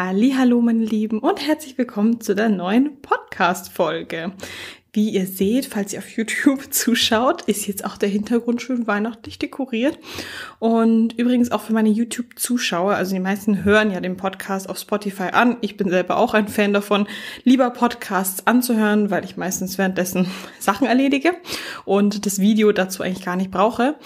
Hallo, meine Lieben und herzlich willkommen zu der neuen Podcast Folge. Wie ihr seht, falls ihr auf YouTube zuschaut, ist jetzt auch der Hintergrund schön weihnachtlich dekoriert. Und übrigens auch für meine YouTube-Zuschauer, also die meisten hören ja den Podcast auf Spotify an. Ich bin selber auch ein Fan davon, lieber Podcasts anzuhören, weil ich meistens währenddessen Sachen erledige und das Video dazu eigentlich gar nicht brauche.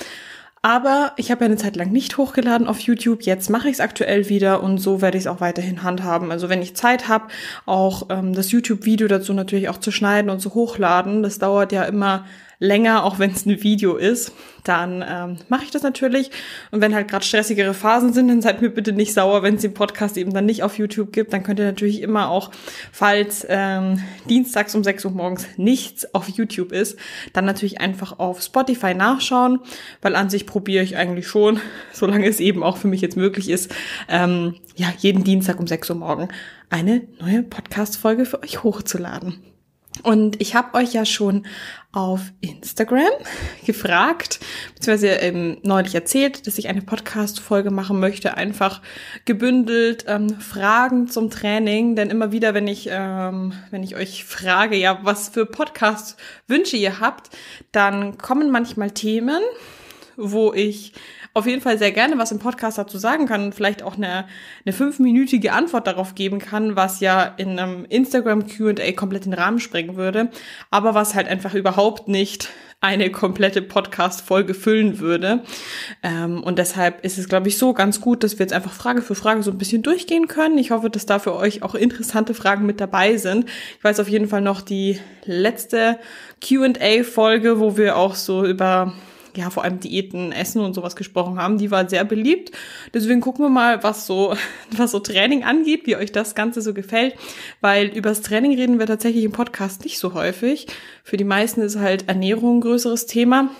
Aber ich habe ja eine Zeit lang nicht hochgeladen auf YouTube. Jetzt mache ich es aktuell wieder und so werde ich es auch weiterhin handhaben. Also wenn ich Zeit habe, auch ähm, das YouTube-Video dazu natürlich auch zu schneiden und zu hochladen. Das dauert ja immer länger, auch wenn es ein Video ist, dann ähm, mache ich das natürlich. Und wenn halt gerade stressigere Phasen sind, dann seid mir bitte nicht sauer, wenn es den Podcast eben dann nicht auf YouTube gibt. Dann könnt ihr natürlich immer auch, falls ähm, dienstags um 6 Uhr morgens nichts auf YouTube ist, dann natürlich einfach auf Spotify nachschauen, weil an sich probiere ich eigentlich schon, solange es eben auch für mich jetzt möglich ist, ähm, ja, jeden Dienstag um 6 Uhr morgen eine neue Podcast-Folge für euch hochzuladen. Und ich habe euch ja schon auf Instagram gefragt, beziehungsweise ähm, neulich erzählt, dass ich eine Podcast-Folge machen möchte, einfach gebündelt ähm, Fragen zum Training. Denn immer wieder, wenn ich, ähm, wenn ich euch frage, ja, was für Podcast-Wünsche ihr habt, dann kommen manchmal Themen, wo ich auf jeden Fall sehr gerne was im Podcast dazu sagen kann und vielleicht auch eine, eine fünfminütige Antwort darauf geben kann, was ja in einem Instagram Q&A komplett den Rahmen sprengen würde, aber was halt einfach überhaupt nicht eine komplette Podcast-Folge füllen würde. Ähm, und deshalb ist es, glaube ich, so ganz gut, dass wir jetzt einfach Frage für Frage so ein bisschen durchgehen können. Ich hoffe, dass da für euch auch interessante Fragen mit dabei sind. Ich weiß auf jeden Fall noch die letzte Q&A-Folge, wo wir auch so über ja, vor allem Diäten, Essen und sowas gesprochen haben. Die war sehr beliebt. Deswegen gucken wir mal, was so, was so Training angeht, wie euch das Ganze so gefällt. Weil übers Training reden wir tatsächlich im Podcast nicht so häufig. Für die meisten ist halt Ernährung ein größeres Thema.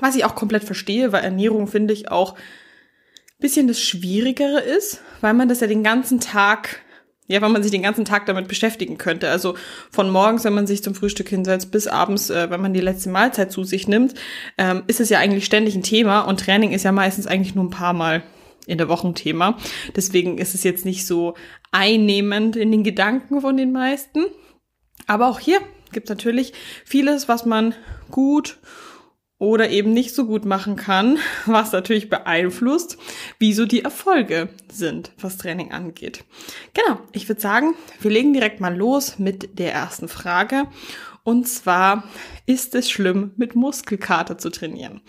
Was ich auch komplett verstehe, weil Ernährung finde ich auch bisschen das Schwierigere ist, weil man das ja den ganzen Tag ja, weil man sich den ganzen Tag damit beschäftigen könnte. Also von morgens, wenn man sich zum Frühstück hinsetzt, bis abends, äh, wenn man die letzte Mahlzeit zu sich nimmt, ähm, ist es ja eigentlich ständig ein Thema und Training ist ja meistens eigentlich nur ein paar Mal in der Woche ein Thema. Deswegen ist es jetzt nicht so einnehmend in den Gedanken von den meisten. Aber auch hier gibt es natürlich vieles, was man gut oder eben nicht so gut machen kann, was natürlich beeinflusst, wieso die Erfolge sind, was Training angeht. Genau, ich würde sagen, wir legen direkt mal los mit der ersten Frage. Und zwar, ist es schlimm, mit Muskelkater zu trainieren?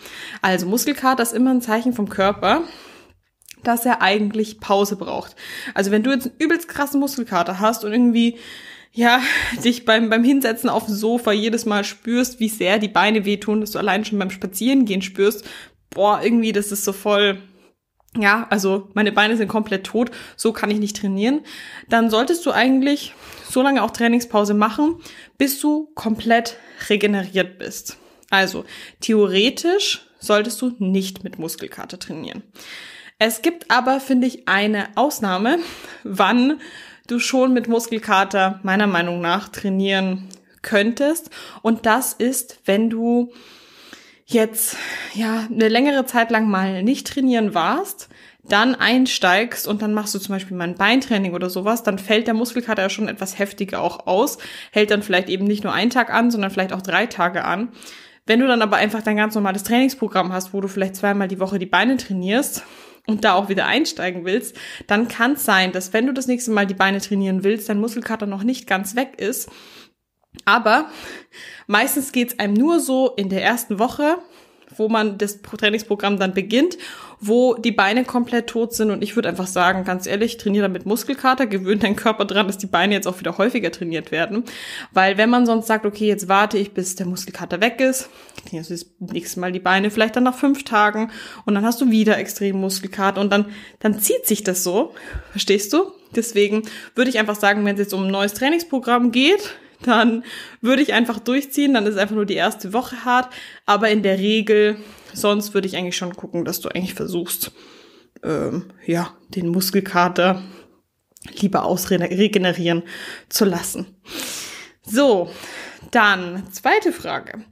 Also Muskelkater ist immer ein Zeichen vom Körper, dass er eigentlich Pause braucht. Also wenn du jetzt einen übelst krassen Muskelkater hast und irgendwie ja, dich beim, beim Hinsetzen auf dem Sofa jedes Mal spürst, wie sehr die Beine wehtun, dass du allein schon beim Spazierengehen spürst, boah, irgendwie, das ist so voll, ja, also meine Beine sind komplett tot, so kann ich nicht trainieren, dann solltest du eigentlich so lange auch Trainingspause machen, bis du komplett regeneriert bist. Also, theoretisch solltest du nicht mit Muskelkater trainieren. Es gibt aber, finde ich, eine Ausnahme, wann du schon mit Muskelkater meiner Meinung nach trainieren könntest. Und das ist, wenn du jetzt ja eine längere Zeit lang mal nicht trainieren warst, dann einsteigst und dann machst du zum Beispiel mal ein Beintraining oder sowas, dann fällt der Muskelkater ja schon etwas heftiger auch aus, hält dann vielleicht eben nicht nur einen Tag an, sondern vielleicht auch drei Tage an. Wenn du dann aber einfach dein ganz normales Trainingsprogramm hast, wo du vielleicht zweimal die Woche die Beine trainierst, und da auch wieder einsteigen willst, dann kann es sein, dass wenn du das nächste Mal die Beine trainieren willst, dein Muskelkater noch nicht ganz weg ist. Aber meistens geht's einem nur so in der ersten Woche, wo man das Trainingsprogramm dann beginnt, wo die Beine komplett tot sind. Und ich würde einfach sagen, ganz ehrlich, trainiere damit Muskelkater, gewöhnt dein Körper dran, dass die Beine jetzt auch wieder häufiger trainiert werden. Weil wenn man sonst sagt, okay, jetzt warte ich, bis der Muskelkater weg ist, trainierst du das nächste Mal die Beine, vielleicht dann nach fünf Tagen und dann hast du wieder extrem Muskelkater und dann, dann zieht sich das so. Verstehst du? Deswegen würde ich einfach sagen, wenn es jetzt um ein neues Trainingsprogramm geht, dann würde ich einfach durchziehen, dann ist einfach nur die erste Woche hart, aber in der Regel, sonst würde ich eigentlich schon gucken, dass du eigentlich versuchst, ähm, ja, den Muskelkater lieber ausregenerieren zu lassen. So, dann zweite Frage.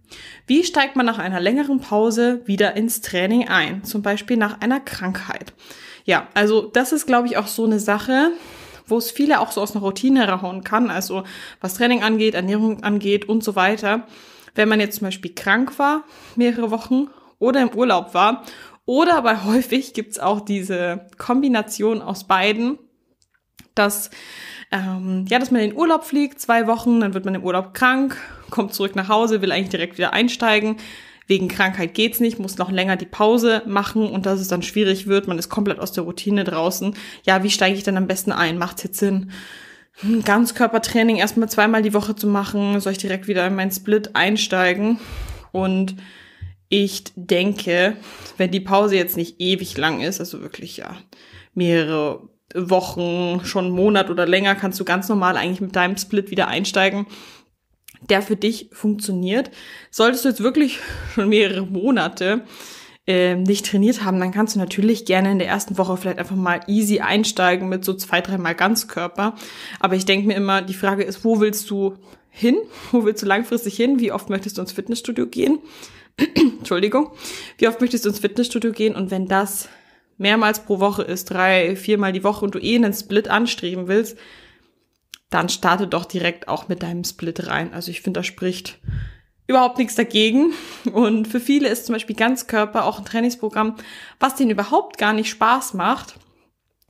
Wie steigt man nach einer längeren Pause wieder ins Training ein? Zum Beispiel nach einer Krankheit. Ja, also das ist, glaube ich, auch so eine Sache, wo es viele auch so aus einer Routine raushauen kann, also was Training angeht, Ernährung angeht und so weiter. Wenn man jetzt zum Beispiel krank war, mehrere Wochen oder im Urlaub war oder aber häufig gibt's auch diese Kombination aus beiden, dass ähm, ja, dass man in den Urlaub fliegt, zwei Wochen, dann wird man im Urlaub krank, kommt zurück nach Hause, will eigentlich direkt wieder einsteigen. Wegen Krankheit geht's nicht, muss noch länger die Pause machen und dass es dann schwierig wird, man ist komplett aus der Routine draußen. Ja, wie steige ich denn am besten ein? Macht's jetzt Sinn? Ein Ganzkörpertraining erstmal zweimal die Woche zu machen, soll ich direkt wieder in meinen Split einsteigen? Und ich denke, wenn die Pause jetzt nicht ewig lang ist, also wirklich ja mehrere Wochen, schon einen Monat oder länger, kannst du ganz normal eigentlich mit deinem Split wieder einsteigen, der für dich funktioniert. Solltest du jetzt wirklich schon mehrere Monate äh, nicht trainiert haben, dann kannst du natürlich gerne in der ersten Woche vielleicht einfach mal easy einsteigen mit so zwei, dreimal Ganzkörper. Aber ich denke mir immer, die Frage ist, wo willst du hin? Wo willst du langfristig hin? Wie oft möchtest du ins Fitnessstudio gehen? Entschuldigung. Wie oft möchtest du ins Fitnessstudio gehen? Und wenn das mehrmals pro Woche ist, drei, viermal die Woche und du eh einen Split anstreben willst, dann starte doch direkt auch mit deinem Split rein. Also ich finde, da spricht überhaupt nichts dagegen. Und für viele ist zum Beispiel Ganzkörper auch ein Trainingsprogramm, was denen überhaupt gar nicht Spaß macht.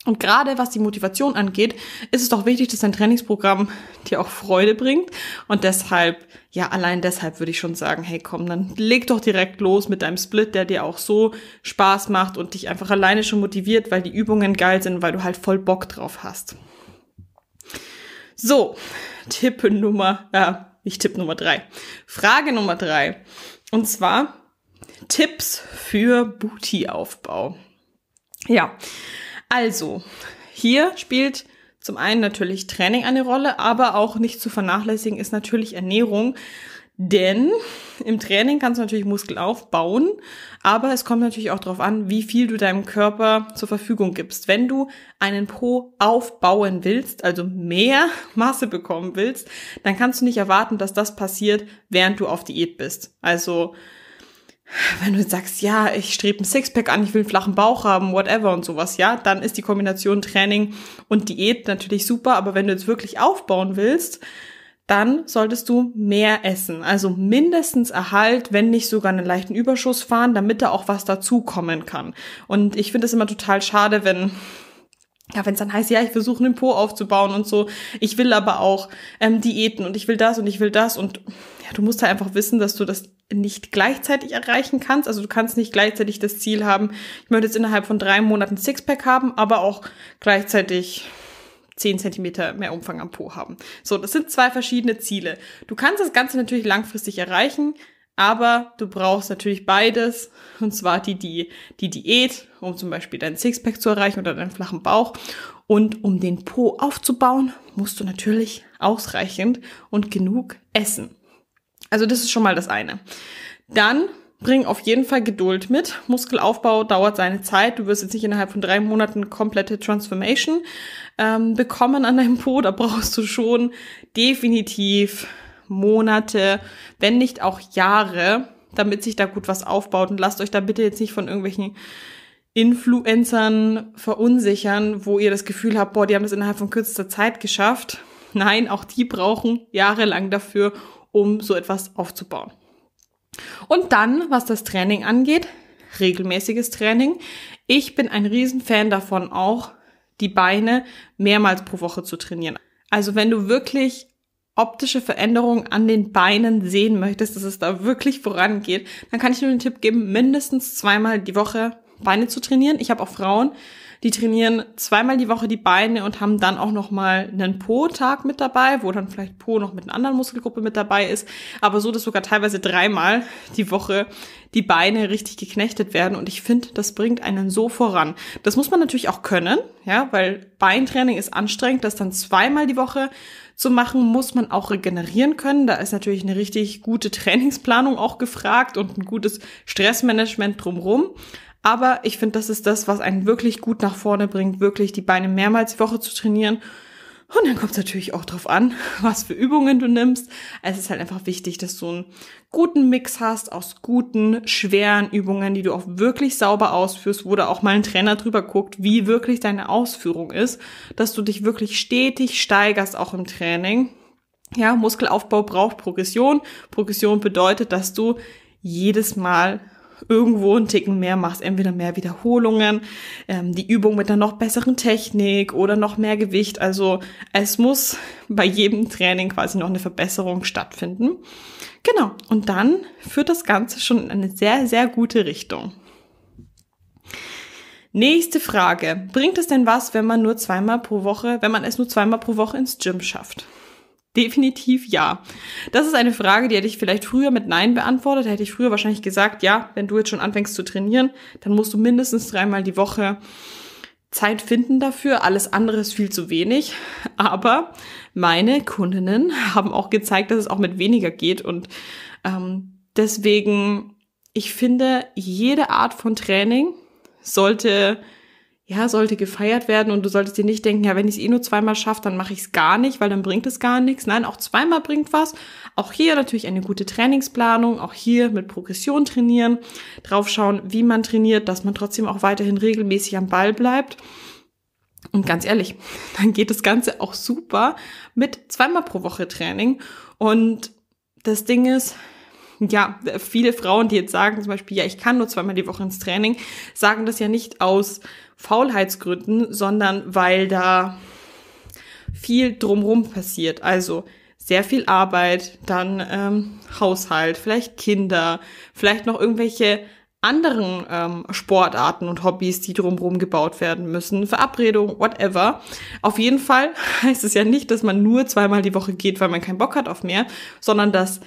Und gerade was die Motivation angeht, ist es doch wichtig, dass dein Trainingsprogramm dir auch Freude bringt. Und deshalb, ja, allein deshalb würde ich schon sagen, hey komm, dann leg doch direkt los mit deinem Split, der dir auch so Spaß macht und dich einfach alleine schon motiviert, weil die Übungen geil sind, weil du halt voll Bock drauf hast. So, Tipp Nummer, ja, nicht Tipp Nummer drei. Frage Nummer drei. Und zwar Tipps für Booty-Aufbau. Ja, also, hier spielt zum einen natürlich Training eine Rolle, aber auch nicht zu vernachlässigen ist natürlich Ernährung. Denn im Training kannst du natürlich Muskel aufbauen, aber es kommt natürlich auch darauf an, wie viel du deinem Körper zur Verfügung gibst. Wenn du einen Po aufbauen willst, also mehr Masse bekommen willst, dann kannst du nicht erwarten, dass das passiert, während du auf Diät bist. Also wenn du sagst, ja, ich strebe ein Sixpack an, ich will einen flachen Bauch haben, whatever und sowas, ja, dann ist die Kombination Training und Diät natürlich super, aber wenn du jetzt wirklich aufbauen willst, dann solltest du mehr essen. Also mindestens Erhalt, wenn nicht sogar einen leichten Überschuss fahren, damit da auch was dazukommen kann. Und ich finde es immer total schade, wenn ja, wenn es dann heißt, ja, ich versuche einen Po aufzubauen und so, ich will aber auch ähm, Diäten und ich will das und ich will das und ja, du musst halt einfach wissen, dass du das nicht gleichzeitig erreichen kannst. Also du kannst nicht gleichzeitig das Ziel haben, ich möchte jetzt innerhalb von drei Monaten Sixpack haben, aber auch gleichzeitig zehn Zentimeter mehr Umfang am Po haben. So, das sind zwei verschiedene Ziele. Du kannst das Ganze natürlich langfristig erreichen, aber du brauchst natürlich beides, und zwar die, die, die Diät, um zum Beispiel deinen Sixpack zu erreichen oder deinen flachen Bauch. Und um den Po aufzubauen, musst du natürlich ausreichend und genug essen. Also das ist schon mal das eine. Dann bring auf jeden Fall Geduld mit. Muskelaufbau dauert seine Zeit. Du wirst jetzt nicht innerhalb von drei Monaten komplette Transformation ähm, bekommen an deinem Po. Da brauchst du schon definitiv Monate, wenn nicht auch Jahre, damit sich da gut was aufbaut. Und lasst euch da bitte jetzt nicht von irgendwelchen Influencern verunsichern, wo ihr das Gefühl habt, boah, die haben das innerhalb von kürzester Zeit geschafft. Nein, auch die brauchen jahrelang dafür, um so etwas aufzubauen. Und dann, was das Training angeht, regelmäßiges Training. Ich bin ein Riesenfan davon auch, die Beine mehrmals pro Woche zu trainieren. Also wenn du wirklich optische Veränderungen an den Beinen sehen möchtest, dass es da wirklich vorangeht, dann kann ich nur den Tipp geben, mindestens zweimal die Woche Beine zu trainieren. Ich habe auch Frauen, die trainieren zweimal die Woche die Beine und haben dann auch noch mal einen Po-Tag mit dabei, wo dann vielleicht Po noch mit einer anderen Muskelgruppe mit dabei ist, aber so, dass sogar teilweise dreimal die Woche die Beine richtig geknechtet werden und ich finde, das bringt einen so voran. Das muss man natürlich auch können, ja, weil Beintraining ist anstrengend, das dann zweimal die Woche zu machen, muss man auch regenerieren können. Da ist natürlich eine richtig gute Trainingsplanung auch gefragt und ein gutes Stressmanagement drumrum. Aber ich finde, das ist das, was einen wirklich gut nach vorne bringt, wirklich die Beine mehrmals die Woche zu trainieren. Und dann kommt es natürlich auch drauf an, was für Übungen du nimmst. Es ist halt einfach wichtig, dass du einen guten Mix hast aus guten, schweren Übungen, die du auch wirklich sauber ausführst, wo da auch mal ein Trainer drüber guckt, wie wirklich deine Ausführung ist, dass du dich wirklich stetig steigerst, auch im Training. Ja, Muskelaufbau braucht Progression. Progression bedeutet, dass du jedes Mal irgendwo einen Ticken mehr machst, entweder mehr Wiederholungen, ähm, die Übung mit einer noch besseren Technik oder noch mehr Gewicht. Also es muss bei jedem Training quasi noch eine Verbesserung stattfinden. Genau, und dann führt das Ganze schon in eine sehr, sehr gute Richtung. Nächste Frage. Bringt es denn was, wenn man nur zweimal pro Woche, wenn man es nur zweimal pro Woche ins Gym schafft? Definitiv ja. Das ist eine Frage, die hätte ich vielleicht früher mit Nein beantwortet. Hätte ich früher wahrscheinlich gesagt, ja, wenn du jetzt schon anfängst zu trainieren, dann musst du mindestens dreimal die Woche Zeit finden dafür. Alles andere ist viel zu wenig. Aber meine Kundinnen haben auch gezeigt, dass es auch mit weniger geht. Und ähm, deswegen, ich finde, jede Art von Training sollte ja, sollte gefeiert werden und du solltest dir nicht denken, ja, wenn ich es eh nur zweimal schaffe, dann mache ich es gar nicht, weil dann bringt es gar nichts. Nein, auch zweimal bringt was. Auch hier natürlich eine gute Trainingsplanung, auch hier mit Progression trainieren, draufschauen, wie man trainiert, dass man trotzdem auch weiterhin regelmäßig am Ball bleibt. Und ganz ehrlich, dann geht das Ganze auch super mit zweimal pro Woche Training. Und das Ding ist, ja, viele Frauen, die jetzt sagen zum Beispiel, ja, ich kann nur zweimal die Woche ins Training, sagen das ja nicht aus Faulheitsgründen, sondern weil da viel drumrum passiert. Also sehr viel Arbeit, dann ähm, Haushalt, vielleicht Kinder, vielleicht noch irgendwelche anderen ähm, Sportarten und Hobbys, die drumherum gebaut werden müssen, Verabredung, whatever. Auf jeden Fall heißt es ja nicht, dass man nur zweimal die Woche geht, weil man keinen Bock hat auf mehr, sondern dass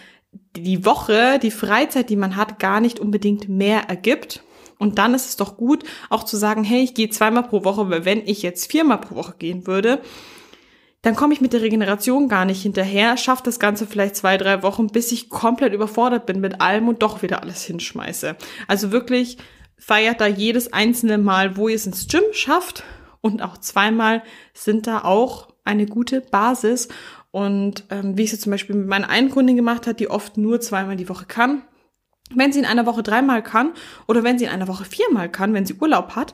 die Woche, die Freizeit, die man hat, gar nicht unbedingt mehr ergibt. Und dann ist es doch gut, auch zu sagen, hey, ich gehe zweimal pro Woche, weil wenn ich jetzt viermal pro Woche gehen würde, dann komme ich mit der Regeneration gar nicht hinterher, schaffe das Ganze vielleicht zwei, drei Wochen, bis ich komplett überfordert bin mit allem und doch wieder alles hinschmeiße. Also wirklich feiert da jedes einzelne Mal, wo ihr es ins Gym schafft und auch zweimal sind da auch eine gute Basis und ähm, wie ich es zum Beispiel mit meiner einen Kundin gemacht hat, die oft nur zweimal die Woche kann. Wenn sie in einer Woche dreimal kann oder wenn sie in einer Woche viermal kann, wenn sie Urlaub hat,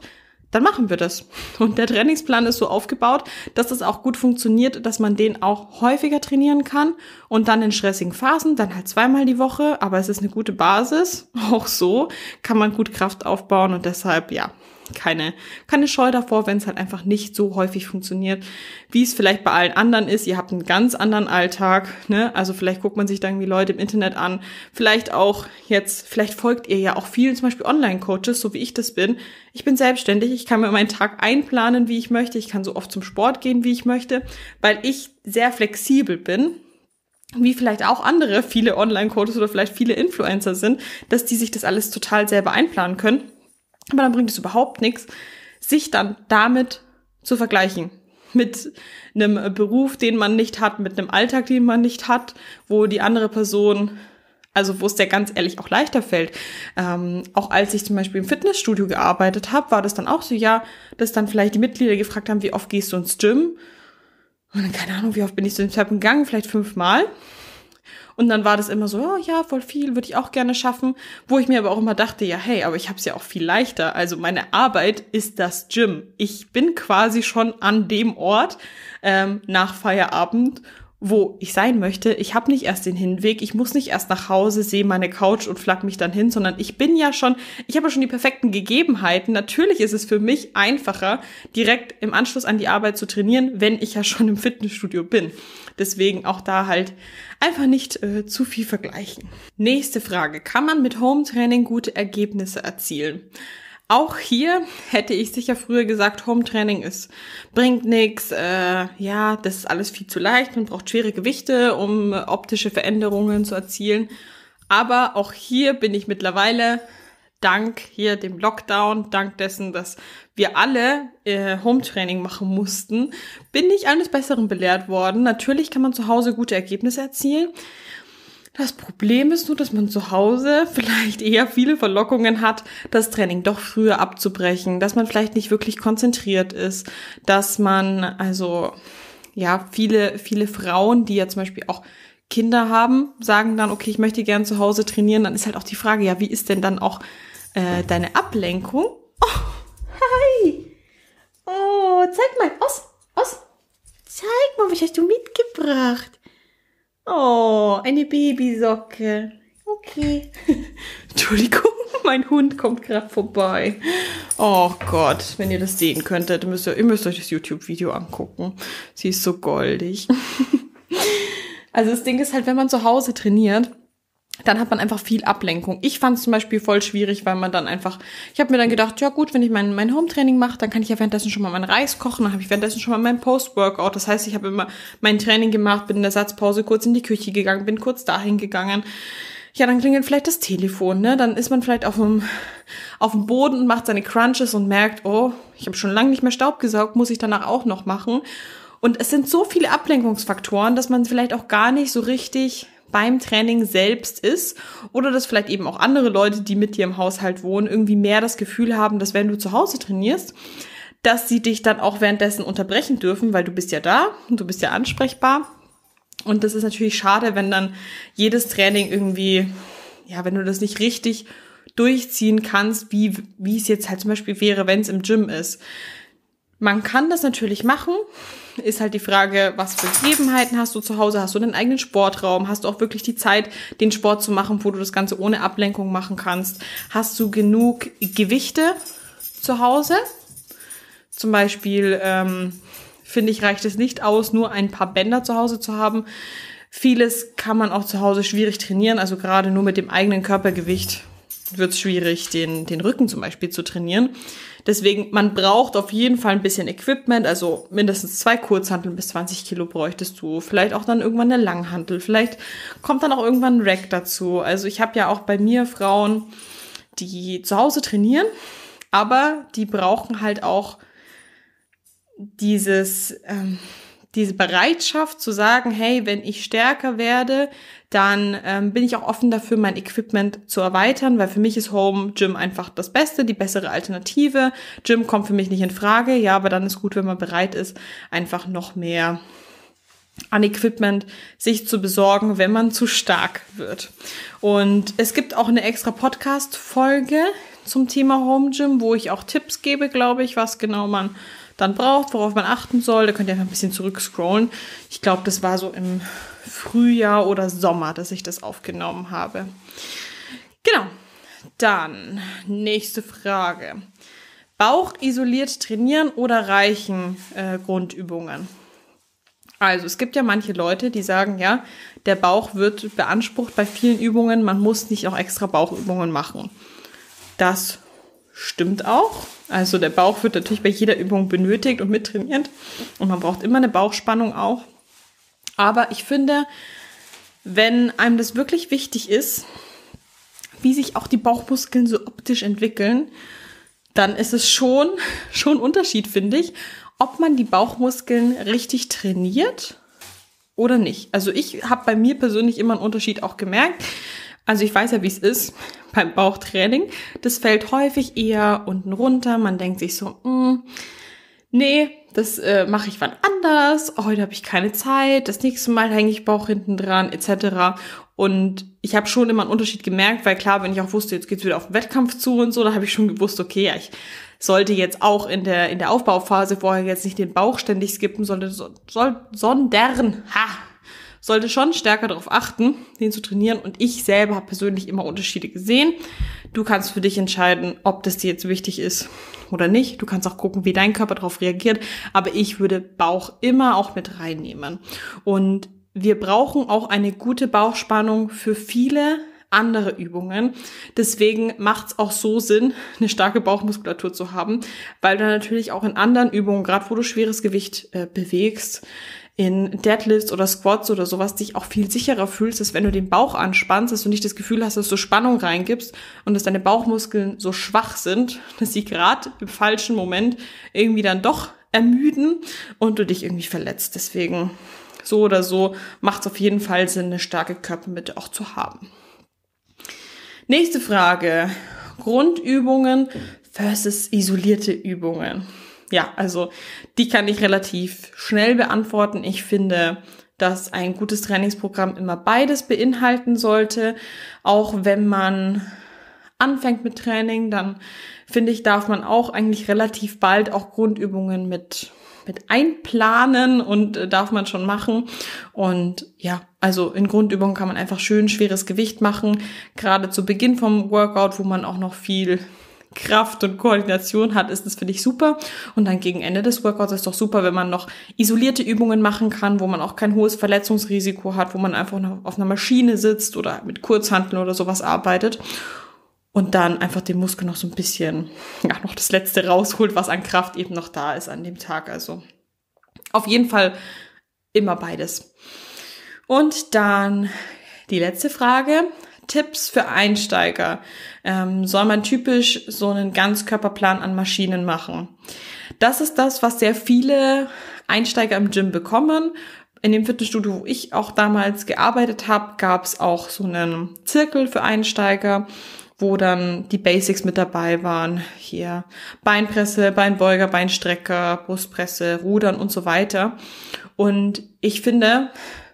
dann machen wir das. Und der Trainingsplan ist so aufgebaut, dass das auch gut funktioniert, dass man den auch häufiger trainieren kann und dann in stressigen Phasen, dann halt zweimal die Woche, aber es ist eine gute Basis. Auch so kann man gut Kraft aufbauen und deshalb, ja, keine, keine Scheu davor, wenn es halt einfach nicht so häufig funktioniert, wie es vielleicht bei allen anderen ist. Ihr habt einen ganz anderen Alltag, ne? Also vielleicht guckt man sich dann irgendwie Leute im Internet an. Vielleicht auch jetzt, vielleicht folgt ihr ja auch vielen zum Beispiel Online-Coaches, so wie ich das bin. Ich bin selbstständig, ich kann mir meinen Tag einplanen, wie ich möchte. Ich kann so oft zum Sport gehen, wie ich möchte, weil ich sehr flexibel bin wie vielleicht auch andere viele Online-Coaches oder vielleicht viele Influencer sind, dass die sich das alles total selber einplanen können. Aber dann bringt es überhaupt nichts, sich dann damit zu vergleichen. Mit einem Beruf, den man nicht hat, mit einem Alltag, den man nicht hat, wo die andere Person, also wo es der ganz ehrlich auch leichter fällt. Ähm, auch als ich zum Beispiel im Fitnessstudio gearbeitet habe, war das dann auch so, ja, dass dann vielleicht die Mitglieder gefragt haben, wie oft gehst du ins Gym? Und dann, keine Ahnung, wie oft bin ich zu dem Zeitpunkt gegangen, vielleicht fünfmal. Und dann war das immer so, oh ja, voll viel, würde ich auch gerne schaffen. Wo ich mir aber auch immer dachte, ja, hey, aber ich habe es ja auch viel leichter. Also meine Arbeit ist das Gym. Ich bin quasi schon an dem Ort ähm, nach Feierabend wo ich sein möchte. Ich habe nicht erst den Hinweg, ich muss nicht erst nach Hause, sehe meine Couch und flack mich dann hin, sondern ich bin ja schon, ich habe ja schon die perfekten Gegebenheiten. Natürlich ist es für mich einfacher, direkt im Anschluss an die Arbeit zu trainieren, wenn ich ja schon im Fitnessstudio bin. Deswegen auch da halt einfach nicht äh, zu viel vergleichen. Nächste Frage. Kann man mit Home Training gute Ergebnisse erzielen? Auch hier hätte ich sicher früher gesagt, Home-Training ist, bringt nichts, äh, ja, das ist alles viel zu leicht, man braucht schwere Gewichte, um optische Veränderungen zu erzielen. Aber auch hier bin ich mittlerweile, dank hier dem Lockdown, dank dessen, dass wir alle äh, Home-Training machen mussten, bin ich eines Besseren belehrt worden. Natürlich kann man zu Hause gute Ergebnisse erzielen. Das Problem ist nur, dass man zu Hause vielleicht eher viele Verlockungen hat, das Training doch früher abzubrechen, dass man vielleicht nicht wirklich konzentriert ist, dass man also ja, viele, viele Frauen, die ja zum Beispiel auch Kinder haben, sagen dann, okay, ich möchte gern zu Hause trainieren, dann ist halt auch die Frage, ja, wie ist denn dann auch äh, deine Ablenkung? Oh, hi! Oh, zeig mal, aus, aus. Zeig mal, was hast du mitgebracht? Oh, eine Babysocke. Okay. Entschuldigung, mein Hund kommt gerade vorbei. Oh Gott, wenn ihr das sehen könntet, müsst ihr, ihr müsst euch das YouTube-Video angucken. Sie ist so goldig. also das Ding ist halt, wenn man zu Hause trainiert, dann hat man einfach viel Ablenkung. Ich fand es zum Beispiel voll schwierig, weil man dann einfach, ich habe mir dann gedacht, ja gut, wenn ich mein, mein Home-Training mache, dann kann ich ja währenddessen schon mal meinen Reis kochen, dann habe ich währenddessen schon mal mein Post-Workout. Das heißt, ich habe immer mein Training gemacht, bin in der Satzpause kurz in die Küche gegangen, bin kurz dahin gegangen. Ja, dann klingelt vielleicht das Telefon, ne? Dann ist man vielleicht auf dem, auf dem Boden und macht seine Crunches und merkt, oh, ich habe schon lange nicht mehr Staub gesaugt, muss ich danach auch noch machen. Und es sind so viele Ablenkungsfaktoren, dass man vielleicht auch gar nicht so richtig beim Training selbst ist oder dass vielleicht eben auch andere Leute, die mit dir im Haushalt wohnen, irgendwie mehr das Gefühl haben, dass wenn du zu Hause trainierst, dass sie dich dann auch währenddessen unterbrechen dürfen, weil du bist ja da und du bist ja ansprechbar. Und das ist natürlich schade, wenn dann jedes Training irgendwie, ja, wenn du das nicht richtig durchziehen kannst, wie, wie es jetzt halt zum Beispiel wäre, wenn es im Gym ist. Man kann das natürlich machen, ist halt die Frage, was für Gegebenheiten hast du zu Hause? Hast du einen eigenen Sportraum? Hast du auch wirklich die Zeit, den Sport zu machen, wo du das Ganze ohne Ablenkung machen kannst? Hast du genug Gewichte zu Hause? Zum Beispiel, ähm, finde ich, reicht es nicht aus, nur ein paar Bänder zu Hause zu haben. Vieles kann man auch zu Hause schwierig trainieren, also gerade nur mit dem eigenen Körpergewicht wird es schwierig, den, den Rücken zum Beispiel zu trainieren. Deswegen, man braucht auf jeden Fall ein bisschen Equipment, also mindestens zwei Kurzhanteln bis 20 Kilo bräuchtest du. Vielleicht auch dann irgendwann eine Langhantel. Vielleicht kommt dann auch irgendwann ein Rack dazu. Also ich habe ja auch bei mir Frauen, die zu Hause trainieren, aber die brauchen halt auch dieses, ähm, diese Bereitschaft zu sagen, hey, wenn ich stärker werde, dann ähm, bin ich auch offen dafür, mein Equipment zu erweitern, weil für mich ist Home Gym einfach das Beste, die bessere Alternative. Gym kommt für mich nicht in Frage, ja, aber dann ist gut, wenn man bereit ist, einfach noch mehr an Equipment sich zu besorgen, wenn man zu stark wird. Und es gibt auch eine extra Podcast-Folge zum Thema Home Gym, wo ich auch Tipps gebe, glaube ich, was genau man dann braucht, worauf man achten soll. Da könnt ihr einfach ein bisschen zurückscrollen. Ich glaube, das war so im Frühjahr oder Sommer, dass ich das aufgenommen habe. Genau. Dann nächste Frage. Bauch isoliert trainieren oder reichen äh, Grundübungen? Also es gibt ja manche Leute, die sagen, ja, der Bauch wird beansprucht bei vielen Übungen, man muss nicht auch extra Bauchübungen machen. Das stimmt auch. Also der Bauch wird natürlich bei jeder Übung benötigt und mittrainiert und man braucht immer eine Bauchspannung auch. Aber ich finde, wenn einem das wirklich wichtig ist, wie sich auch die Bauchmuskeln so optisch entwickeln, dann ist es schon schon Unterschied, finde ich, ob man die Bauchmuskeln richtig trainiert oder nicht. Also ich habe bei mir persönlich immer einen Unterschied auch gemerkt. Also ich weiß ja, wie es ist beim Bauchtraining. Das fällt häufig eher unten runter. Man denkt sich so, mm, nee, das äh, mache ich wann anders. Heute habe ich keine Zeit. Das nächste Mal hänge ich Bauch hinten dran, etc. Und ich habe schon immer einen Unterschied gemerkt, weil klar, wenn ich auch wusste, jetzt geht's wieder auf den Wettkampf zu und so, da habe ich schon gewusst, okay, ja, ich sollte jetzt auch in der in der Aufbauphase vorher jetzt nicht den Bauch ständig skippen, soll, sondern ha, sollte schon stärker darauf achten, den zu trainieren. Und ich selber habe persönlich immer Unterschiede gesehen. Du kannst für dich entscheiden, ob das dir jetzt wichtig ist oder nicht. Du kannst auch gucken, wie dein Körper darauf reagiert. Aber ich würde Bauch immer auch mit reinnehmen. Und wir brauchen auch eine gute Bauchspannung für viele andere Übungen. Deswegen macht es auch so Sinn, eine starke Bauchmuskulatur zu haben, weil du natürlich auch in anderen Übungen, gerade wo du schweres Gewicht äh, bewegst, in Deadlifts oder Squats oder sowas dich auch viel sicherer fühlst, als wenn du den Bauch anspannst, dass du nicht das Gefühl hast, dass du Spannung reingibst und dass deine Bauchmuskeln so schwach sind, dass sie gerade im falschen Moment irgendwie dann doch ermüden und du dich irgendwie verletzt. Deswegen so oder so macht es auf jeden Fall Sinn, eine starke Körpermitte auch zu haben. Nächste Frage. Grundübungen versus isolierte Übungen. Ja, also die kann ich relativ schnell beantworten. Ich finde, dass ein gutes Trainingsprogramm immer beides beinhalten sollte. Auch wenn man anfängt mit Training, dann finde ich, darf man auch eigentlich relativ bald auch Grundübungen mit mit einplanen und äh, darf man schon machen. Und ja, also in Grundübungen kann man einfach schön schweres Gewicht machen, gerade zu Beginn vom Workout, wo man auch noch viel Kraft und Koordination hat, ist das finde ich super. Und dann gegen Ende des Workouts ist doch super, wenn man noch isolierte Übungen machen kann, wo man auch kein hohes Verletzungsrisiko hat, wo man einfach auf einer Maschine sitzt oder mit Kurzhanteln oder sowas arbeitet. Und dann einfach den Muskel noch so ein bisschen, ja, noch das Letzte rausholt, was an Kraft eben noch da ist an dem Tag. Also auf jeden Fall immer beides. Und dann die letzte Frage. Tipps für Einsteiger. Ähm, soll man typisch so einen Ganzkörperplan an Maschinen machen? Das ist das, was sehr viele Einsteiger im Gym bekommen. In dem Fitnessstudio, wo ich auch damals gearbeitet habe, gab es auch so einen Zirkel für Einsteiger, wo dann die Basics mit dabei waren. Hier Beinpresse, Beinbeuger, Beinstrecker, Brustpresse, Rudern und so weiter. Und ich finde,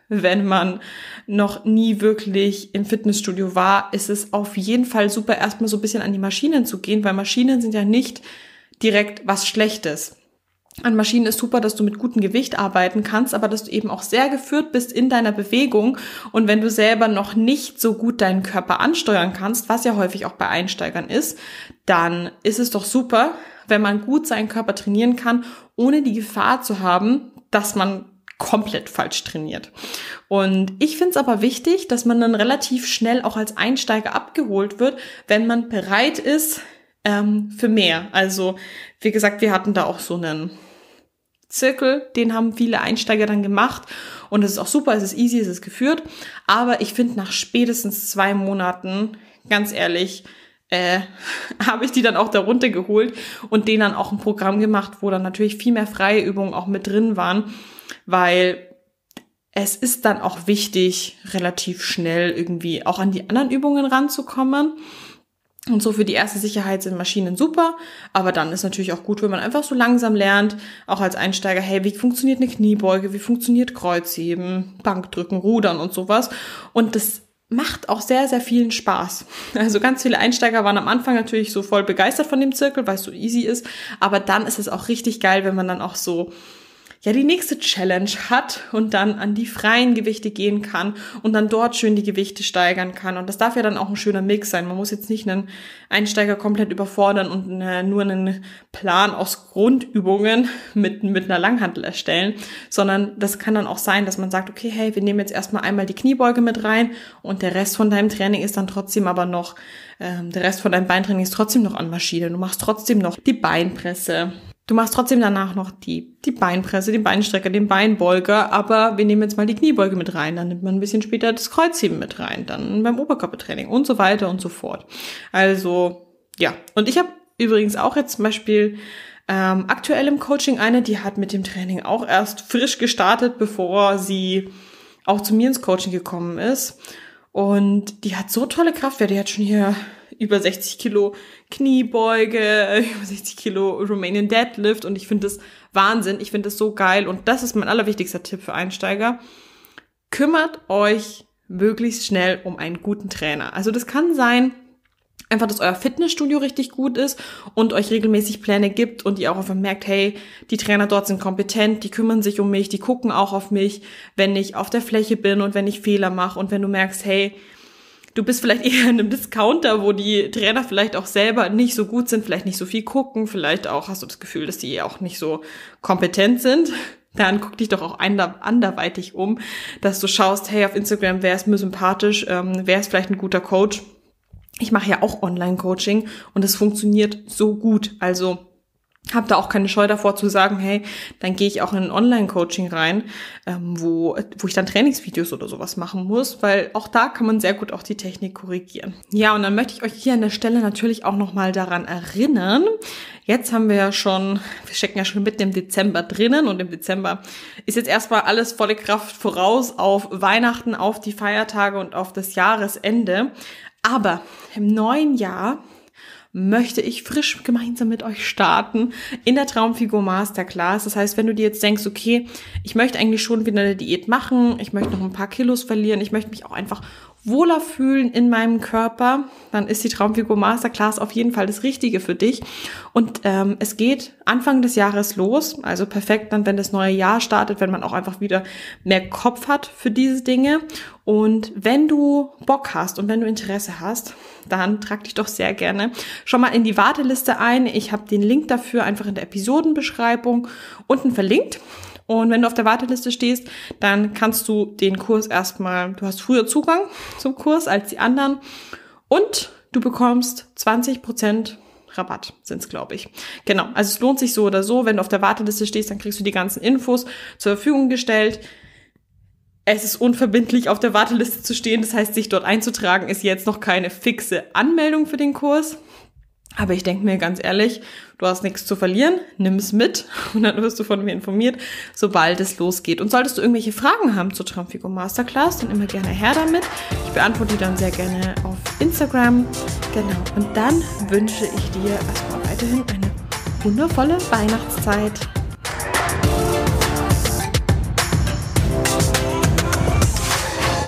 wenn man noch nie wirklich im Fitnessstudio war, ist es auf jeden Fall super, erstmal so ein bisschen an die Maschinen zu gehen, weil Maschinen sind ja nicht direkt was Schlechtes. An Maschinen ist super, dass du mit gutem Gewicht arbeiten kannst, aber dass du eben auch sehr geführt bist in deiner Bewegung. Und wenn du selber noch nicht so gut deinen Körper ansteuern kannst, was ja häufig auch bei Einsteigern ist, dann ist es doch super, wenn man gut seinen Körper trainieren kann, ohne die Gefahr zu haben, dass man komplett falsch trainiert. Und ich finde es aber wichtig, dass man dann relativ schnell auch als Einsteiger abgeholt wird, wenn man bereit ist ähm, für mehr. Also wie gesagt, wir hatten da auch so einen Zirkel, den haben viele Einsteiger dann gemacht und es ist auch super, es ist easy, es ist geführt. Aber ich finde nach spätestens zwei Monaten, ganz ehrlich, äh, habe ich die dann auch darunter geholt und denen dann auch ein Programm gemacht, wo dann natürlich viel mehr freie Übungen auch mit drin waren weil es ist dann auch wichtig, relativ schnell irgendwie auch an die anderen Übungen ranzukommen. Und so für die erste Sicherheit sind Maschinen super, aber dann ist natürlich auch gut, wenn man einfach so langsam lernt, auch als Einsteiger, hey, wie funktioniert eine Kniebeuge, wie funktioniert Kreuzheben, Bankdrücken, Rudern und sowas. Und das macht auch sehr, sehr vielen Spaß. Also ganz viele Einsteiger waren am Anfang natürlich so voll begeistert von dem Zirkel, weil es so easy ist, aber dann ist es auch richtig geil, wenn man dann auch so ja die nächste Challenge hat und dann an die freien Gewichte gehen kann und dann dort schön die Gewichte steigern kann. Und das darf ja dann auch ein schöner Mix sein. Man muss jetzt nicht einen Einsteiger komplett überfordern und eine, nur einen Plan aus Grundübungen mit, mit einer Langhantel erstellen, sondern das kann dann auch sein, dass man sagt, okay, hey, wir nehmen jetzt erstmal einmal die Kniebeuge mit rein und der Rest von deinem Training ist dann trotzdem aber noch, ähm, der Rest von deinem Beintraining ist trotzdem noch an Maschine. Du machst trotzdem noch die Beinpresse Du machst trotzdem danach noch die, die Beinpresse, den Beinstrecker, den Beinbeuger, aber wir nehmen jetzt mal die Kniebeuge mit rein, dann nimmt man ein bisschen später das Kreuzheben mit rein, dann beim Oberkörpertraining und so weiter und so fort. Also, ja. Und ich habe übrigens auch jetzt zum Beispiel ähm, aktuell im Coaching eine, die hat mit dem Training auch erst frisch gestartet, bevor sie auch zu mir ins Coaching gekommen ist. Und die hat so tolle Kraftwerte, die hat schon hier über 60 Kilo Kniebeuge, über 60 Kilo Romanian Deadlift und ich finde das Wahnsinn. Ich finde das so geil und das ist mein allerwichtigster Tipp für Einsteiger. Kümmert euch möglichst schnell um einen guten Trainer. Also das kann sein, einfach, dass euer Fitnessstudio richtig gut ist und euch regelmäßig Pläne gibt und ihr auch einfach merkt, hey, die Trainer dort sind kompetent, die kümmern sich um mich, die gucken auch auf mich, wenn ich auf der Fläche bin und wenn ich Fehler mache und wenn du merkst, hey, du bist vielleicht eher in einem Discounter, wo die Trainer vielleicht auch selber nicht so gut sind, vielleicht nicht so viel gucken, vielleicht auch hast du das Gefühl, dass die auch nicht so kompetent sind. Dann guck dich doch auch anderweitig um, dass du schaust, hey, auf Instagram, wer ist mir sympathisch, ähm, wer ist vielleicht ein guter Coach. Ich mache ja auch Online-Coaching und es funktioniert so gut. Also habe da auch keine Scheu davor zu sagen, hey, dann gehe ich auch in ein Online-Coaching rein, ähm, wo, wo ich dann Trainingsvideos oder sowas machen muss, weil auch da kann man sehr gut auch die Technik korrigieren. Ja, und dann möchte ich euch hier an der Stelle natürlich auch nochmal daran erinnern. Jetzt haben wir ja schon, wir stecken ja schon mitten im Dezember drinnen und im Dezember ist jetzt erstmal alles volle Kraft voraus auf Weihnachten, auf die Feiertage und auf das Jahresende. Aber im neuen Jahr möchte ich frisch gemeinsam mit euch starten in der Traumfigur Masterclass. Das heißt, wenn du dir jetzt denkst, okay, ich möchte eigentlich schon wieder eine Diät machen, ich möchte noch ein paar Kilos verlieren, ich möchte mich auch einfach wohler fühlen in meinem Körper, dann ist die Traumfigur Masterclass auf jeden Fall das Richtige für dich. Und ähm, es geht Anfang des Jahres los, also perfekt dann, wenn das neue Jahr startet, wenn man auch einfach wieder mehr Kopf hat für diese Dinge. Und wenn du Bock hast und wenn du Interesse hast, dann trag dich doch sehr gerne schon mal in die Warteliste ein. Ich habe den Link dafür einfach in der Episodenbeschreibung unten verlinkt. Und wenn du auf der Warteliste stehst, dann kannst du den Kurs erstmal, du hast früher Zugang zum Kurs als die anderen und du bekommst 20 Prozent Rabatt sind es, glaube ich. Genau, also es lohnt sich so oder so. Wenn du auf der Warteliste stehst, dann kriegst du die ganzen Infos zur Verfügung gestellt. Es ist unverbindlich, auf der Warteliste zu stehen. Das heißt, sich dort einzutragen, ist jetzt noch keine fixe Anmeldung für den Kurs. Aber ich denke mir ganz ehrlich, du hast nichts zu verlieren, nimm es mit und dann wirst du von mir informiert, sobald es losgeht. Und solltest du irgendwelche Fragen haben zur Traumfigur Masterclass, dann immer gerne her damit. Ich beantworte die dann sehr gerne auf Instagram. Genau. Und dann wünsche ich dir erstmal weiterhin eine wundervolle Weihnachtszeit.